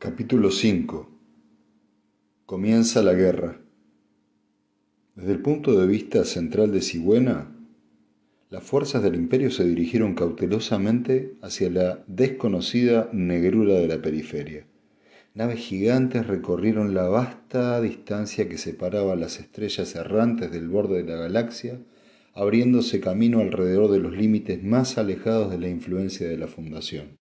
Capítulo 5 Comienza la guerra. Desde el punto de vista central de Sigüena, las fuerzas del imperio se dirigieron cautelosamente hacia la desconocida negrura de la periferia. Naves gigantes recorrieron la vasta distancia que separaba las estrellas errantes del borde de la galaxia, abriéndose camino alrededor de los límites más alejados de la influencia de la Fundación.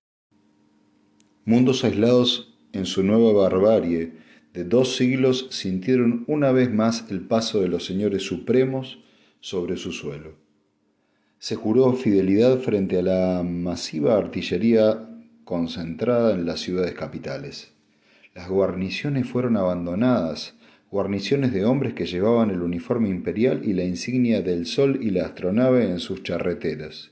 Mundos aislados en su nueva barbarie de dos siglos sintieron una vez más el paso de los señores supremos sobre su suelo. Se juró fidelidad frente a la masiva artillería concentrada en las ciudades capitales. Las guarniciones fueron abandonadas, guarniciones de hombres que llevaban el uniforme imperial y la insignia del sol y la astronave en sus charreteras.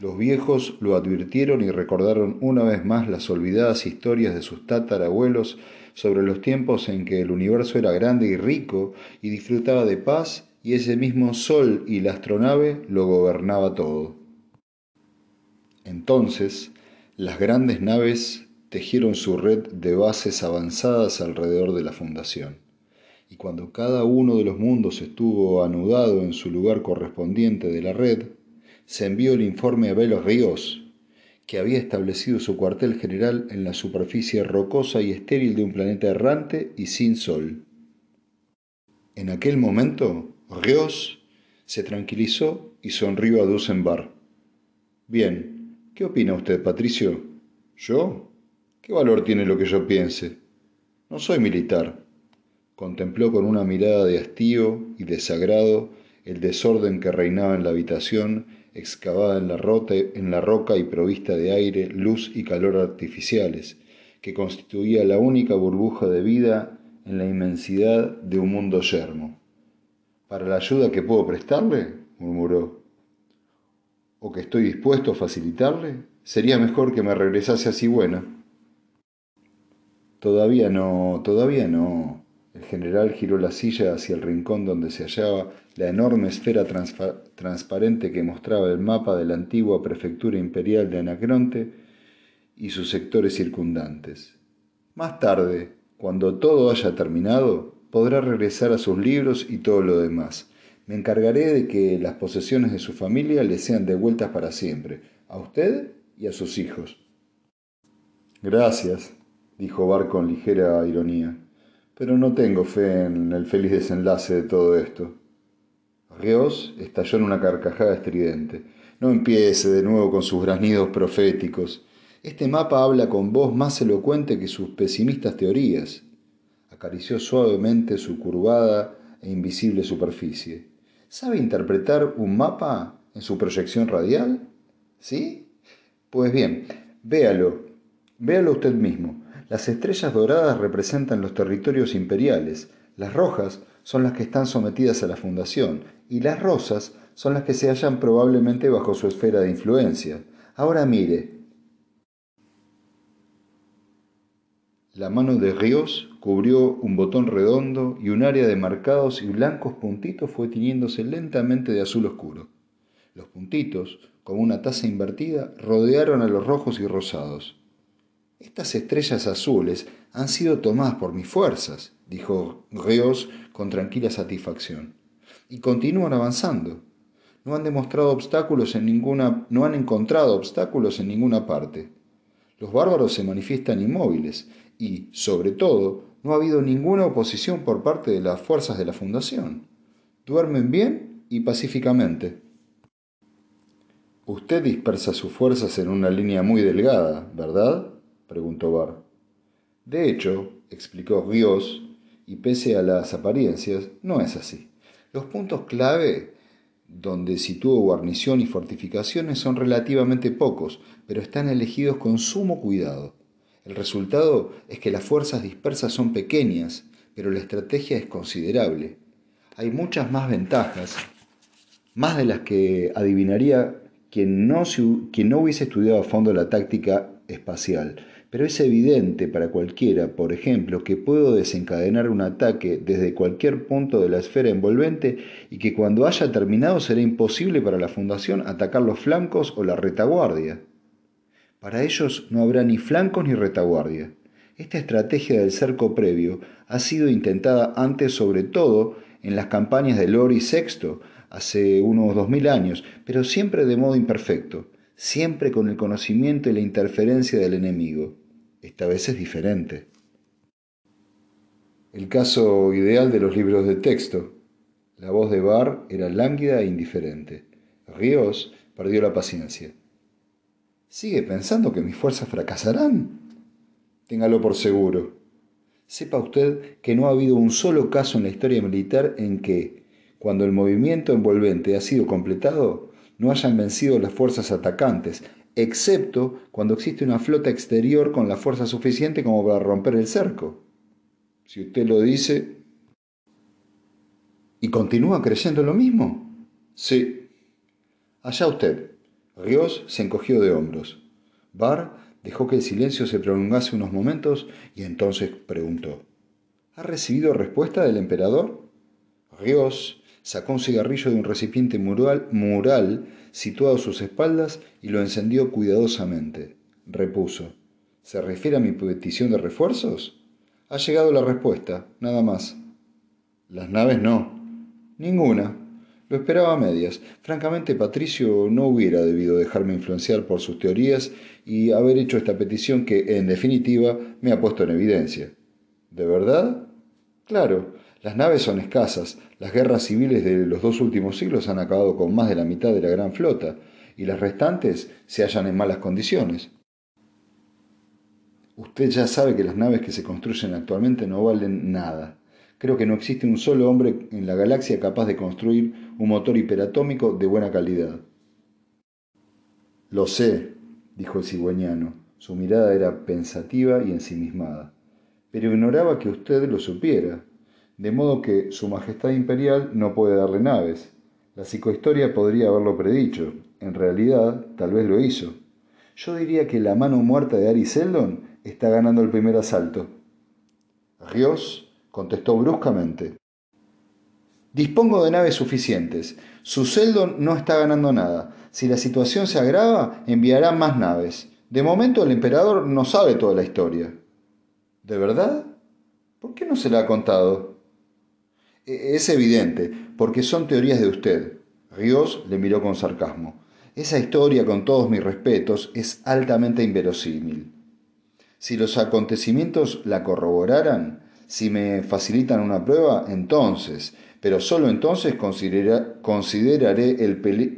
Los viejos lo advirtieron y recordaron una vez más las olvidadas historias de sus tatarabuelos sobre los tiempos en que el universo era grande y rico y disfrutaba de paz y ese mismo sol y la astronave lo gobernaba todo. Entonces, las grandes naves tejieron su red de bases avanzadas alrededor de la fundación. Y cuando cada uno de los mundos estuvo anudado en su lugar correspondiente de la red, se envió el informe a Belos Ríos, que había establecido su cuartel general en la superficie rocosa y estéril de un planeta errante y sin sol. En aquel momento, Ríos se tranquilizó y sonrió a Dusenbar. Bien, ¿qué opina usted, Patricio? ¿Yo? ¿Qué valor tiene lo que yo piense? No soy militar. Contempló con una mirada de hastío y desagrado el desorden que reinaba en la habitación excavada en la, roca y provista de aire, luz y calor artificiales, que constituía la única burbuja de vida en la inmensidad de un mundo yermo. ¿Para la ayuda que puedo prestarle? murmuró. ¿O que estoy dispuesto a facilitarle? Sería mejor que me regresase así buena. Todavía no, todavía no, el general giró la silla hacia el rincón donde se hallaba la enorme esfera transparente que mostraba el mapa de la antigua prefectura imperial de Anacronte y sus sectores circundantes. Más tarde, cuando todo haya terminado, podrá regresar a sus libros y todo lo demás. Me encargaré de que las posesiones de su familia le sean devueltas para siempre, a usted y a sus hijos. Gracias, dijo Bar con ligera ironía pero no tengo fe en el feliz desenlace de todo esto. Rios estalló en una carcajada estridente. No empiece de nuevo con sus graznidos proféticos. Este mapa habla con voz más elocuente que sus pesimistas teorías. Acarició suavemente su curvada e invisible superficie. ¿Sabe interpretar un mapa en su proyección radial? ¿Sí? Pues bien, véalo, véalo usted mismo. Las estrellas doradas representan los territorios imperiales, las rojas son las que están sometidas a la fundación y las rosas son las que se hallan probablemente bajo su esfera de influencia. Ahora mire. La mano de Ríos cubrió un botón redondo y un área de marcados y blancos puntitos fue tiñéndose lentamente de azul oscuro. Los puntitos, como una taza invertida, rodearon a los rojos y rosados. Estas estrellas azules han sido tomadas por mis fuerzas, dijo Rios con tranquila satisfacción. Y continúan avanzando. No han demostrado obstáculos en ninguna, no han encontrado obstáculos en ninguna parte. Los bárbaros se manifiestan inmóviles y, sobre todo, no ha habido ninguna oposición por parte de las fuerzas de la Fundación. Duermen bien y pacíficamente. Usted dispersa sus fuerzas en una línea muy delgada, ¿verdad? Preguntó Bar. De hecho, explicó Rios, y pese a las apariencias, no es así. Los puntos clave donde sitúo guarnición y fortificaciones son relativamente pocos, pero están elegidos con sumo cuidado. El resultado es que las fuerzas dispersas son pequeñas, pero la estrategia es considerable. Hay muchas más ventajas, más de las que adivinaría quien no, quien no hubiese estudiado a fondo la táctica espacial, pero es evidente para cualquiera, por ejemplo, que puedo desencadenar un ataque desde cualquier punto de la esfera envolvente y que cuando haya terminado será imposible para la Fundación atacar los flancos o la retaguardia. Para ellos no habrá ni flancos ni retaguardia. Esta estrategia del cerco previo ha sido intentada antes sobre todo en las campañas de Lori VI hace unos dos mil años, pero siempre de modo imperfecto, siempre con el conocimiento y la interferencia del enemigo. Esta vez es diferente. El caso ideal de los libros de texto. La voz de Barr era lánguida e indiferente. Ríos perdió la paciencia. ¿Sigue pensando que mis fuerzas fracasarán? Téngalo por seguro. Sepa usted que no ha habido un solo caso en la historia militar en que, cuando el movimiento envolvente ha sido completado, no hayan vencido las fuerzas atacantes, excepto cuando existe una flota exterior con la fuerza suficiente como para romper el cerco. Si usted lo dice... ¿Y continúa creyendo lo mismo? Sí. Allá usted. Rios se encogió de hombros. Barr Dejó que el silencio se prolongase unos momentos y entonces preguntó. ¿Ha recibido respuesta del emperador? Rios sacó un cigarrillo de un recipiente mural, mural situado a sus espaldas y lo encendió cuidadosamente. Repuso. ¿Se refiere a mi petición de refuerzos? Ha llegado la respuesta, nada más. Las naves no. Ninguna. Lo esperaba a medias. Francamente, Patricio no hubiera debido dejarme influenciar por sus teorías y haber hecho esta petición que, en definitiva, me ha puesto en evidencia. ¿De verdad? Claro, las naves son escasas, las guerras civiles de los dos últimos siglos han acabado con más de la mitad de la gran flota, y las restantes se hallan en malas condiciones. Usted ya sabe que las naves que se construyen actualmente no valen nada. Creo que no existe un solo hombre en la galaxia capaz de construir un motor hiperatómico de buena calidad. Lo sé, dijo el cigüeñano. Su mirada era pensativa y ensimismada. Pero ignoraba que usted lo supiera, de modo que Su Majestad Imperial no puede darle naves. La psicohistoria podría haberlo predicho. En realidad, tal vez lo hizo. Yo diría que la mano muerta de Ari Seldon está ganando el primer asalto. Rios contestó bruscamente. Dispongo de naves suficientes. Su Seldon no está ganando nada. Si la situación se agrava, enviará más naves. De momento el emperador no sabe toda la historia. ¿De verdad? ¿Por qué no se la ha contado? E, es evidente, porque son teorías de usted. Ríos le miró con sarcasmo. Esa historia, con todos mis respetos, es altamente inverosímil. Si los acontecimientos la corroboraran, si me facilitan una prueba, entonces, pero solo entonces consideraré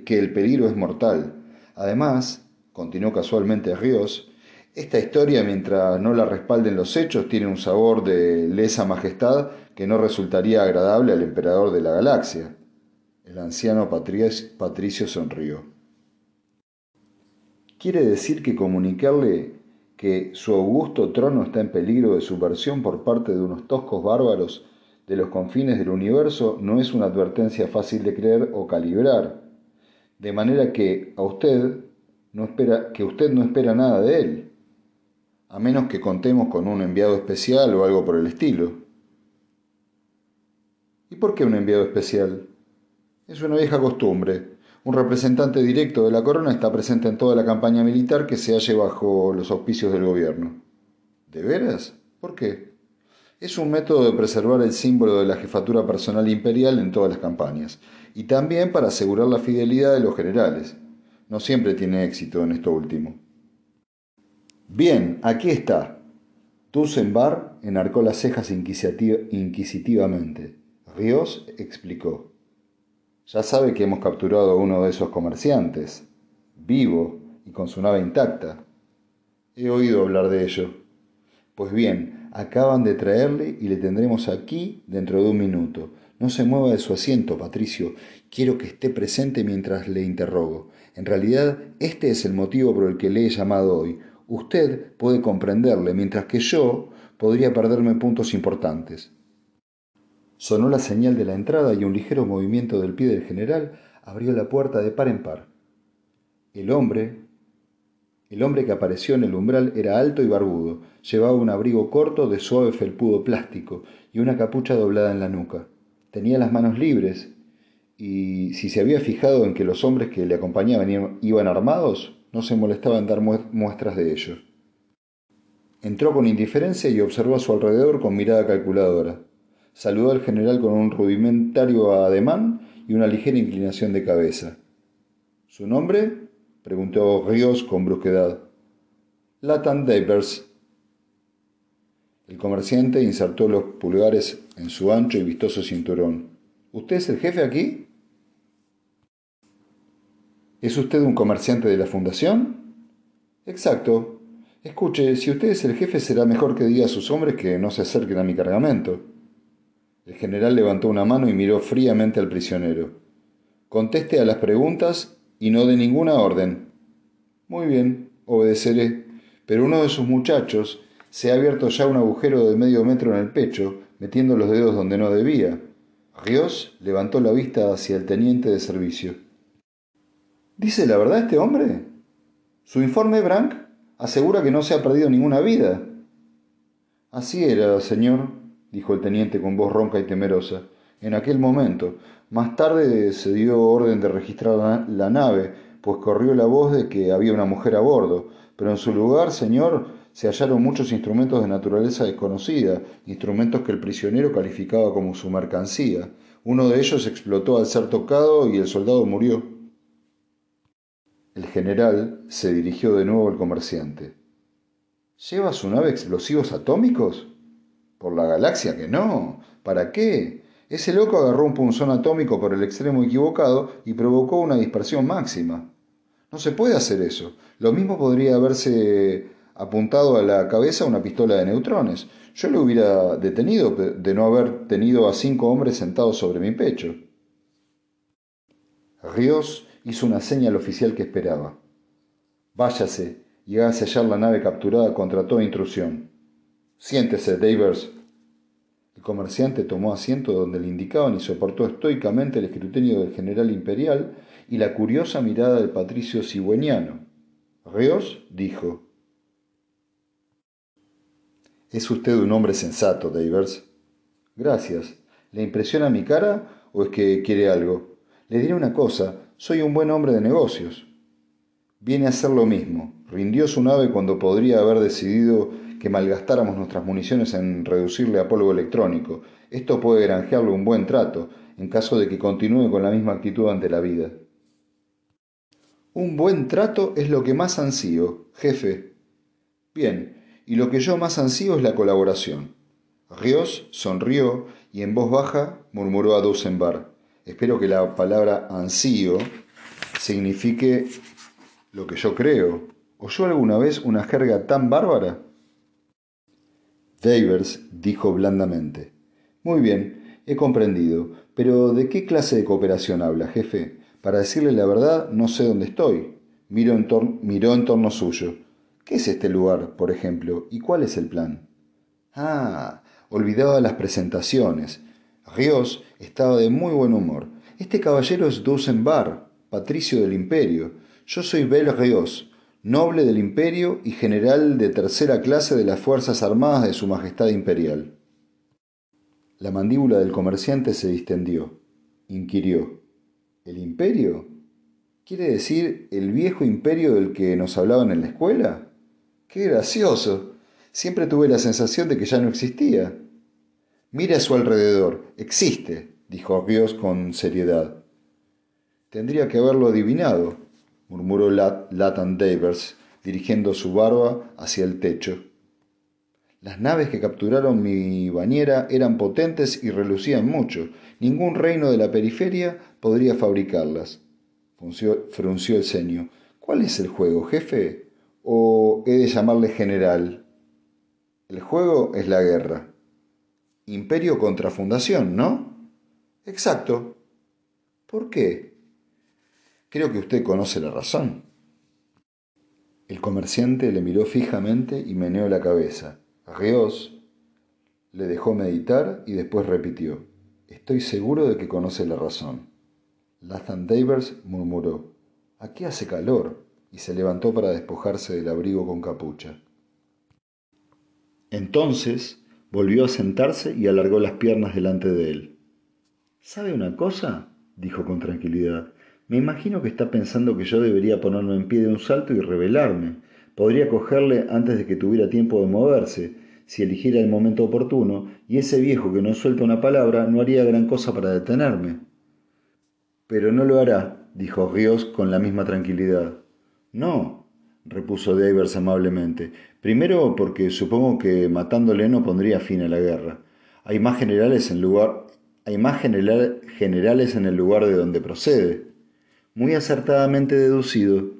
que el peligro es mortal. Además, continuó casualmente Ríos, esta historia, mientras no la respalden los hechos, tiene un sabor de lesa majestad que no resultaría agradable al emperador de la galaxia. El anciano Patricio sonrió. ¿Quiere decir que comunicarle que su augusto trono está en peligro de subversión por parte de unos toscos bárbaros de los confines del universo no es una advertencia fácil de creer o calibrar, de manera que a usted no espera que usted no espera nada de él, a menos que contemos con un enviado especial o algo por el estilo. ¿Y por qué un enviado especial? Es una vieja costumbre. Un representante directo de la corona está presente en toda la campaña militar que se halle bajo los auspicios del gobierno. ¿De veras? ¿Por qué? Es un método de preservar el símbolo de la jefatura personal imperial en todas las campañas, y también para asegurar la fidelidad de los generales. No siempre tiene éxito en esto último. Bien, aquí está. Tussenbar enarcó las cejas inquisitivamente. Ríos explicó. Ya sabe que hemos capturado a uno de esos comerciantes, vivo y con su nave intacta. He oído hablar de ello. Pues bien, Acaban de traerle y le tendremos aquí dentro de un minuto. No se mueva de su asiento, Patricio. Quiero que esté presente mientras le interrogo. En realidad, este es el motivo por el que le he llamado hoy. Usted puede comprenderle, mientras que yo podría perderme puntos importantes. Sonó la señal de la entrada y un ligero movimiento del pie del general abrió la puerta de par en par. El hombre, el hombre que apareció en el umbral era alto y barbudo, llevaba un abrigo corto de suave felpudo plástico y una capucha doblada en la nuca. Tenía las manos libres, y si se había fijado en que los hombres que le acompañaban iban armados, no se molestaba en dar muestras de ello. Entró con indiferencia y observó a su alrededor con mirada calculadora. Saludó al general con un rudimentario ademán y una ligera inclinación de cabeza. ¿Su nombre? preguntó Ríos con brusquedad. Latan Davers. El comerciante insertó los pulgares en su ancho y vistoso cinturón. ¿Usted es el jefe aquí? ¿Es usted un comerciante de la fundación? Exacto. Escuche, si usted es el jefe será mejor que diga a sus hombres que no se acerquen a mi cargamento. El general levantó una mano y miró fríamente al prisionero. Conteste a las preguntas y no de ninguna orden. Muy bien, obedeceré. Pero uno de sus muchachos se ha abierto ya un agujero de medio metro en el pecho, metiendo los dedos donde no debía. Rios levantó la vista hacia el teniente de servicio. ¿Dice la verdad este hombre? Su informe, Brank, asegura que no se ha perdido ninguna vida. Así era, señor, dijo el teniente con voz ronca y temerosa. En aquel momento, más tarde se dio orden de registrar la nave, pues corrió la voz de que había una mujer a bordo, pero en su lugar, señor, se hallaron muchos instrumentos de naturaleza desconocida, instrumentos que el prisionero calificaba como su mercancía. Uno de ellos explotó al ser tocado y el soldado murió. El general se dirigió de nuevo al comerciante. ¿Lleva su nave explosivos atómicos? Por la galaxia que no. ¿Para qué? Ese loco agarró un punzón atómico por el extremo equivocado y provocó una dispersión máxima. No se puede hacer eso. Lo mismo podría haberse apuntado a la cabeza una pistola de neutrones. Yo lo hubiera detenido de no haber tenido a cinco hombres sentados sobre mi pecho. Ríos hizo una seña al oficial que esperaba. Váyase y hallar la nave capturada contra toda intrusión. Siéntese, Davers, el comerciante tomó asiento donde le indicaban y soportó estoicamente el escrutinio del general imperial y la curiosa mirada del patricio cigüeñano. Reos dijo: Es usted un hombre sensato, Davers. Gracias. ¿Le impresiona mi cara o es que quiere algo? Le diré una cosa: soy un buen hombre de negocios. Viene a hacer lo mismo. Rindió su nave cuando podría haber decidido que malgastáramos nuestras municiones en reducirle a polvo electrónico. Esto puede granjearle un buen trato, en caso de que continúe con la misma actitud ante la vida. Un buen trato es lo que más ansío, jefe. Bien, y lo que yo más ansío es la colaboración. Rios sonrió y en voz baja murmuró a Dusenbar. Espero que la palabra ansío signifique lo que yo creo. ¿Oyó alguna vez una jerga tan bárbara? Davers dijo blandamente. Muy bien, he comprendido. Pero ¿de qué clase de cooperación habla, jefe? Para decirle la verdad, no sé dónde estoy. Miró en, miró en torno suyo. ¿Qué es este lugar, por ejemplo? ¿Y cuál es el plan? Ah, olvidaba las presentaciones. Rios estaba de muy buen humor. Este caballero es Dusenbar, patricio del imperio. Yo soy Bel Rios, noble del imperio y general de tercera clase de las Fuerzas Armadas de Su Majestad Imperial. La mandíbula del comerciante se distendió. Inquirió. ¿El imperio? ¿Quiere decir el viejo imperio del que nos hablaban en la escuela? ¡Qué gracioso! Siempre tuve la sensación de que ya no existía. Mire a su alrededor. Existe, dijo Rios con seriedad. Tendría que haberlo adivinado, murmuró Latan Davers, dirigiendo su barba hacia el techo. Las naves que capturaron mi bañera eran potentes y relucían mucho. Ningún reino de la periferia podría fabricarlas. frunció el ceño. ¿Cuál es el juego, jefe? ¿O he de llamarle general? El juego es la guerra. Imperio contra fundación, ¿no? Exacto. ¿Por qué? Creo que usted conoce la razón. El comerciante le miró fijamente y meneó la cabeza. Rios le dejó meditar y después repitió. Estoy seguro de que conoce la razón. Lathan Davers murmuró. Aquí hace calor y se levantó para despojarse del abrigo con capucha. Entonces volvió a sentarse y alargó las piernas delante de él. ¿Sabe una cosa? dijo con tranquilidad. Me imagino que está pensando que yo debería ponerme en pie de un salto y rebelarme, Podría cogerle antes de que tuviera tiempo de moverse, si eligiera el momento oportuno, y ese viejo que no suelta una palabra no haría gran cosa para detenerme. Pero no lo hará, dijo Ríos con la misma tranquilidad. No, repuso Davers amablemente. Primero porque supongo que matándole no pondría fin a la guerra. Hay más generales en lugar hay más generales en el lugar de donde procede. Muy acertadamente deducido,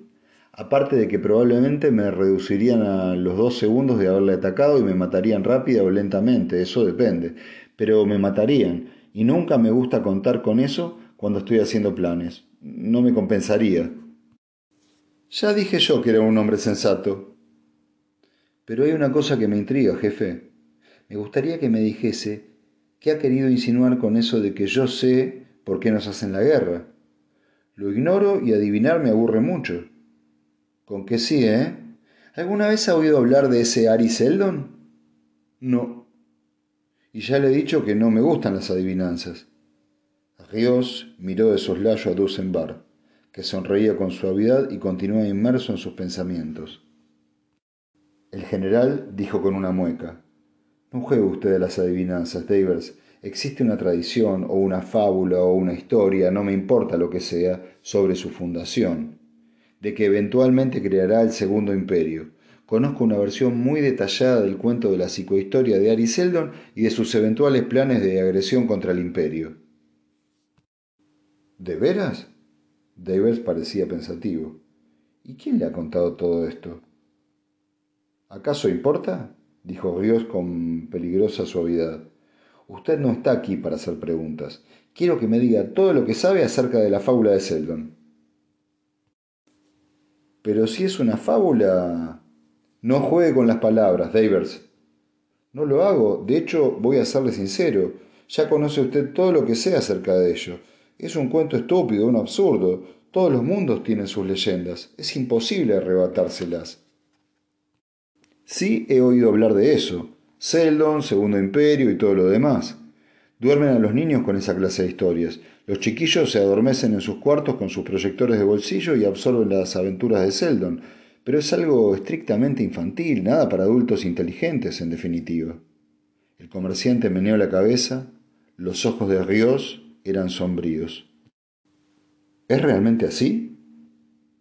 aparte de que probablemente me reducirían a los dos segundos de haberle atacado y me matarían rápida o lentamente, eso depende, pero me matarían, y nunca me gusta contar con eso cuando estoy haciendo planes. No me compensaría. Ya dije yo que era un hombre sensato. Pero hay una cosa que me intriga, jefe. Me gustaría que me dijese ¿Qué ha querido insinuar con eso de que yo sé por qué nos hacen la guerra? Lo ignoro y adivinar me aburre mucho. Con que sí, ¿eh? ¿Alguna vez ha oído hablar de ese Ari Seldon? No. Y ya le he dicho que no me gustan las adivinanzas. Ríos miró de soslayo a Dusenbar, que sonreía con suavidad y continuaba inmerso en sus pensamientos. El general dijo con una mueca, no juegue usted a las adivinanzas, Davers. Existe una tradición o una fábula o una historia, no me importa lo que sea, sobre su fundación, de que eventualmente creará el Segundo Imperio. Conozco una versión muy detallada del cuento de la psicohistoria de Ari Seldon y de sus eventuales planes de agresión contra el Imperio. ¿De veras? Davers parecía pensativo. ¿Y quién le ha contado todo esto? ¿Acaso importa? dijo Ríos con peligrosa suavidad. Usted no está aquí para hacer preguntas. Quiero que me diga todo lo que sabe acerca de la fábula de Seldon. Pero si es una fábula... No juegue con las palabras, Davers. No lo hago. De hecho, voy a serle sincero. Ya conoce usted todo lo que sé acerca de ello. Es un cuento estúpido, un absurdo. Todos los mundos tienen sus leyendas. Es imposible arrebatárselas. Sí he oído hablar de eso. Seldon, Segundo Imperio y todo lo demás. Duermen a los niños con esa clase de historias. Los chiquillos se adormecen en sus cuartos con sus proyectores de bolsillo y absorben las aventuras de Seldon. Pero es algo estrictamente infantil, nada para adultos inteligentes, en definitiva. El comerciante meneó la cabeza, los ojos de Ríos eran sombríos. ¿Es realmente así?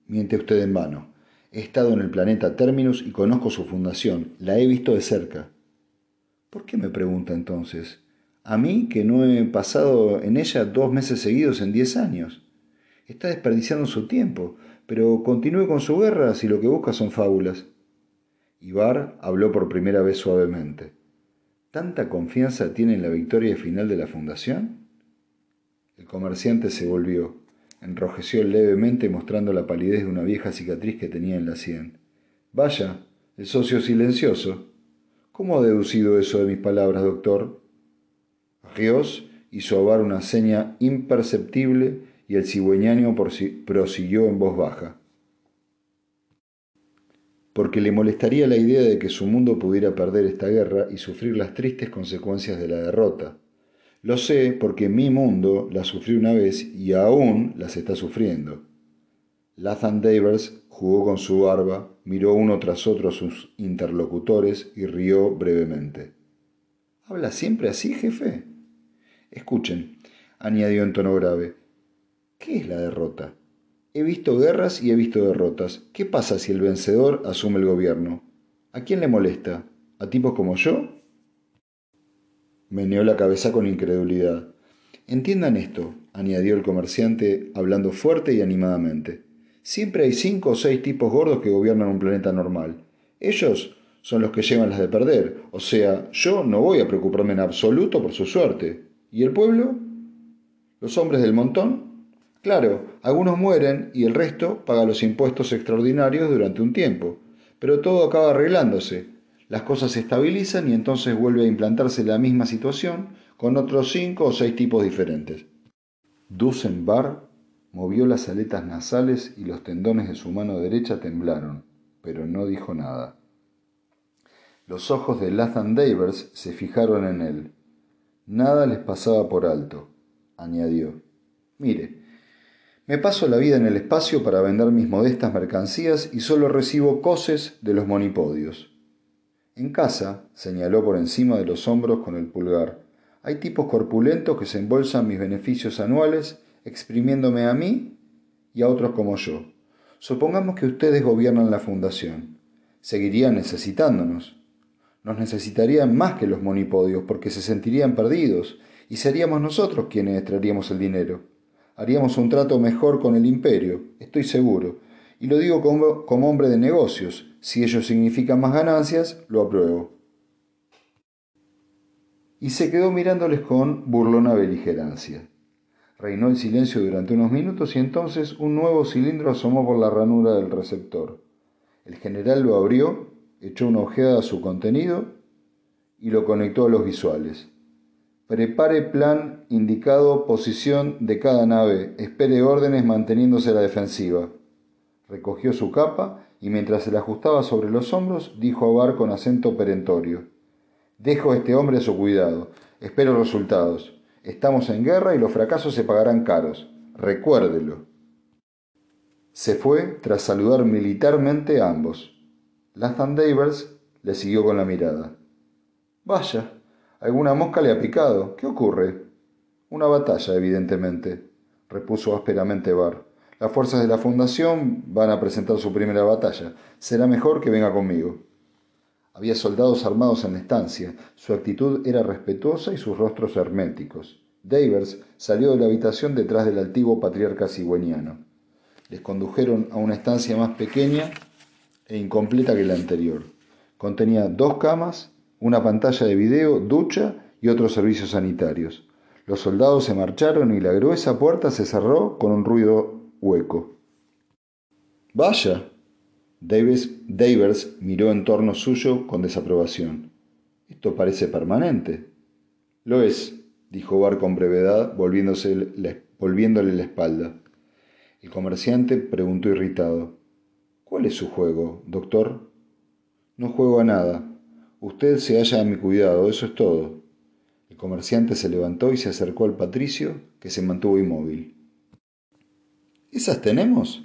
Miente usted en vano. He estado en el planeta Terminus y conozco su fundación. La he visto de cerca. ¿Por qué me pregunta entonces? A mí que no he pasado en ella dos meses seguidos en diez años. Está desperdiciando su tiempo, pero continúe con su guerra si lo que busca son fábulas. Ibar habló por primera vez suavemente. ¿Tanta confianza tiene en la victoria final de la fundación? El comerciante se volvió enrojeció levemente mostrando la palidez de una vieja cicatriz que tenía en la sien. Vaya, el socio silencioso. ¿Cómo ha deducido eso de mis palabras, doctor? Rios hizo abar una seña imperceptible y el cigüeñano prosiguió en voz baja. Porque le molestaría la idea de que su mundo pudiera perder esta guerra y sufrir las tristes consecuencias de la derrota. Lo sé porque mi mundo la sufrió una vez y aún las está sufriendo. Lathan Davers jugó con su barba, miró uno tras otro a sus interlocutores y rió brevemente. ¿Habla siempre así, jefe? Escuchen, añadió en tono grave. ¿Qué es la derrota? He visto guerras y he visto derrotas. ¿Qué pasa si el vencedor asume el gobierno? ¿A quién le molesta? ¿A tipos como yo? Meneó la cabeza con incredulidad. Entiendan esto, añadió el comerciante, hablando fuerte y animadamente. Siempre hay cinco o seis tipos gordos que gobiernan un planeta normal. Ellos son los que llevan las de perder. O sea, yo no voy a preocuparme en absoluto por su suerte. ¿Y el pueblo? ¿Los hombres del montón? Claro, algunos mueren y el resto paga los impuestos extraordinarios durante un tiempo. Pero todo acaba arreglándose las cosas se estabilizan y entonces vuelve a implantarse la misma situación con otros cinco o seis tipos diferentes. Dusenbar movió las aletas nasales y los tendones de su mano derecha temblaron, pero no dijo nada. Los ojos de Lathan Davers se fijaron en él. Nada les pasaba por alto, añadió. Mire, Me paso la vida en el espacio para vender mis modestas mercancías y solo recibo coces de los monipodios. En casa, señaló por encima de los hombros con el pulgar, hay tipos corpulentos que se embolsan mis beneficios anuales exprimiéndome a mí y a otros como yo. Supongamos que ustedes gobiernan la fundación. Seguirían necesitándonos. Nos necesitarían más que los monipodios porque se sentirían perdidos y seríamos nosotros quienes traeríamos el dinero. Haríamos un trato mejor con el imperio, estoy seguro. Y lo digo como, como hombre de negocios. Si ello significa más ganancias, lo apruebo. Y se quedó mirándoles con burlona beligerancia. Reinó el silencio durante unos minutos y entonces un nuevo cilindro asomó por la ranura del receptor. El general lo abrió, echó una ojeada a su contenido y lo conectó a los visuales. Prepare plan indicado posición de cada nave. Espere órdenes manteniéndose a la defensiva. Recogió su capa y mientras se la ajustaba sobre los hombros, dijo a Bar con acento perentorio. Dejo a este hombre a su cuidado. Espero resultados. Estamos en guerra y los fracasos se pagarán caros. Recuérdelo. Se fue tras saludar militarmente a ambos. Lathan Davers le siguió con la mirada. Vaya, alguna mosca le ha picado. ¿Qué ocurre? Una batalla, evidentemente, repuso ásperamente Barr. Las fuerzas de la Fundación van a presentar su primera batalla. Será mejor que venga conmigo. Había soldados armados en la estancia. Su actitud era respetuosa y sus rostros herméticos. Davers salió de la habitación detrás del antiguo patriarca cigüeñano. Les condujeron a una estancia más pequeña e incompleta que la anterior. Contenía dos camas, una pantalla de video, ducha y otros servicios sanitarios. Los soldados se marcharon y la gruesa puerta se cerró con un ruido hueco. Vaya, Davers miró en torno suyo con desaprobación. Esto parece permanente. Lo es, dijo Bar con brevedad, volviéndole la espalda. El comerciante preguntó irritado. ¿Cuál es su juego, doctor? No juego a nada. Usted se halla a mi cuidado, eso es todo. El comerciante se levantó y se acercó al patricio, que se mantuvo inmóvil. ¿Esas tenemos?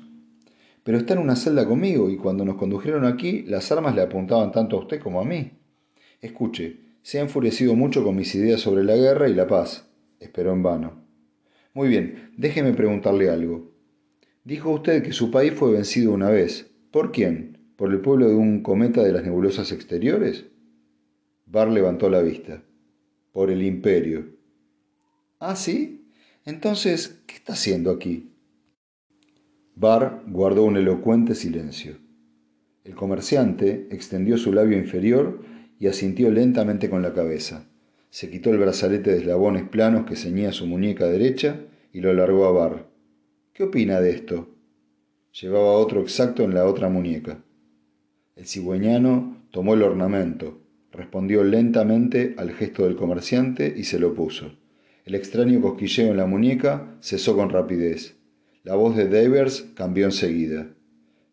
Pero está en una celda conmigo y cuando nos condujeron aquí las armas le apuntaban tanto a usted como a mí. Escuche, se ha enfurecido mucho con mis ideas sobre la guerra y la paz. Esperó en vano. Muy bien, déjeme preguntarle algo. Dijo usted que su país fue vencido una vez. ¿Por quién? ¿Por el pueblo de un cometa de las nebulosas exteriores? Barr levantó la vista. Por el imperio. ¿Ah, sí? Entonces, ¿qué está haciendo aquí? Barr guardó un elocuente silencio. El comerciante extendió su labio inferior y asintió lentamente con la cabeza. Se quitó el brazalete de eslabones planos que ceñía su muñeca derecha y lo alargó a Barr. ¿Qué opina de esto? Llevaba otro exacto en la otra muñeca. El cigüeñano tomó el ornamento, respondió lentamente al gesto del comerciante y se lo puso. El extraño cosquilleo en la muñeca cesó con rapidez. La voz de Davers cambió enseguida.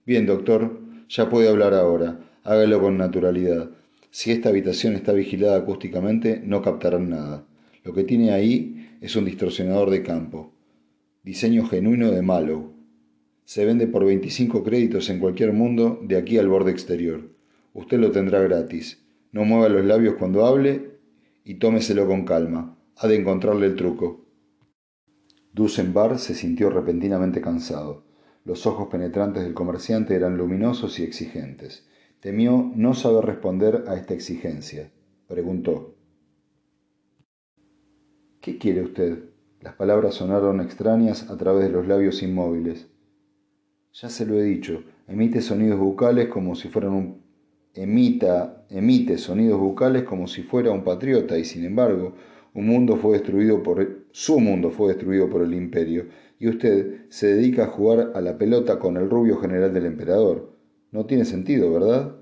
Bien, doctor, ya puede hablar ahora. Hágalo con naturalidad. Si esta habitación está vigilada acústicamente, no captarán nada. Lo que tiene ahí es un distorsionador de campo. Diseño genuino de Mallow. Se vende por 25 créditos en cualquier mundo de aquí al borde exterior. Usted lo tendrá gratis. No mueva los labios cuando hable y tómeselo con calma. Ha de encontrarle el truco. Dusenbar se sintió repentinamente cansado. Los ojos penetrantes del comerciante eran luminosos y exigentes. Temió no saber responder a esta exigencia. Preguntó. ¿Qué quiere usted? Las palabras sonaron extrañas a través de los labios inmóviles. Ya se lo he dicho, emite sonidos bucales como si fueran un emita, emite sonidos bucales como si fuera un patriota y sin embargo un mundo fue destruido por su mundo fue destruido por el imperio y usted se dedica a jugar a la pelota con el rubio general del emperador. No tiene sentido, ¿verdad?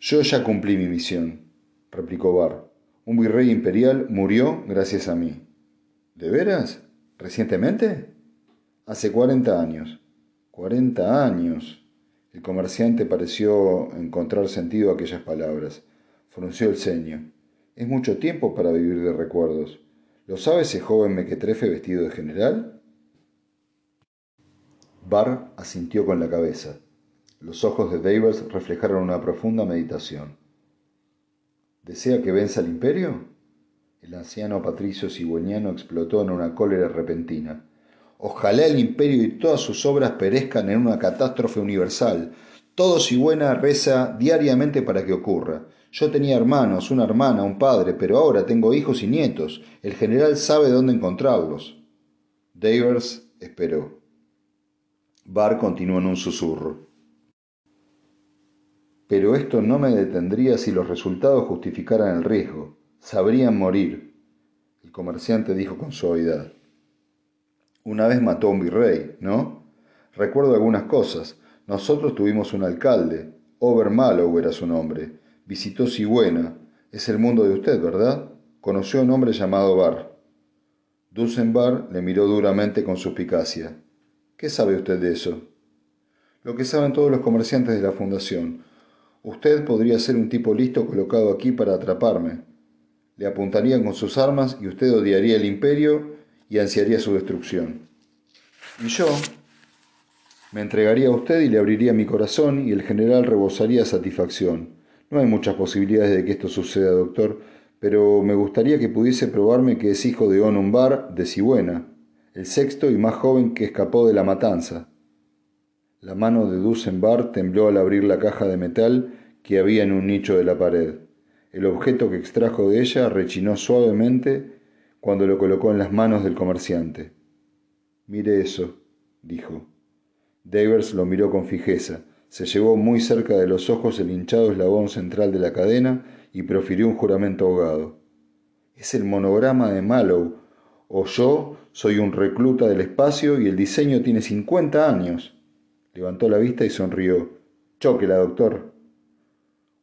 Yo ya cumplí mi misión, replicó Barr. Un virrey imperial murió gracias a mí. ¿De veras? ¿Recientemente? Hace cuarenta años. Cuarenta años. El comerciante pareció encontrar sentido a aquellas palabras. Frunció el ceño. Es mucho tiempo para vivir de recuerdos. ¿Lo sabe ese joven mequetrefe vestido de general? Barr asintió con la cabeza. Los ojos de Davers reflejaron una profunda meditación. ¿Desea que venza el imperio? El anciano patricio cigüeñano explotó en una cólera repentina. Ojalá el imperio y todas sus obras perezcan en una catástrofe universal. Todo Sigüena reza diariamente para que ocurra. Yo tenía hermanos, una hermana, un padre, pero ahora tengo hijos y nietos. El general sabe dónde encontrarlos. Davers esperó. Barr continuó en un susurro. Pero esto no me detendría si los resultados justificaran el riesgo. Sabrían morir. El comerciante dijo con suavidad. Una vez mató a un virrey, ¿no? Recuerdo algunas cosas. Nosotros tuvimos un alcalde. Obermallow era su nombre visitó Sigüena. Es el mundo de usted, ¿verdad? Conoció a un hombre llamado Bar. Dusenbar le miró duramente con suspicacia. ¿Qué sabe usted de eso? Lo que saben todos los comerciantes de la fundación. Usted podría ser un tipo listo colocado aquí para atraparme. Le apuntarían con sus armas y usted odiaría el imperio y ansiaría su destrucción. Y yo me entregaría a usted y le abriría mi corazón y el general rebosaría satisfacción. No hay muchas posibilidades de que esto suceda, doctor, pero me gustaría que pudiese probarme que es hijo de Onumbar de Sigüena, el sexto y más joven que escapó de la matanza. La mano de Dusenbar tembló al abrir la caja de metal que había en un nicho de la pared. El objeto que extrajo de ella rechinó suavemente cuando lo colocó en las manos del comerciante. Mire eso, dijo. Davers lo miró con fijeza se llevó muy cerca de los ojos el hinchado eslabón central de la cadena y profirió un juramento ahogado. Es el monograma de Mallow, o yo soy un recluta del espacio y el diseño tiene cincuenta años. Levantó la vista y sonrió. Chóquela, doctor.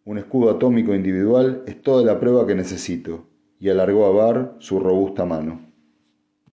Un escudo atómico individual es toda la prueba que necesito, y alargó a Barr su robusta mano.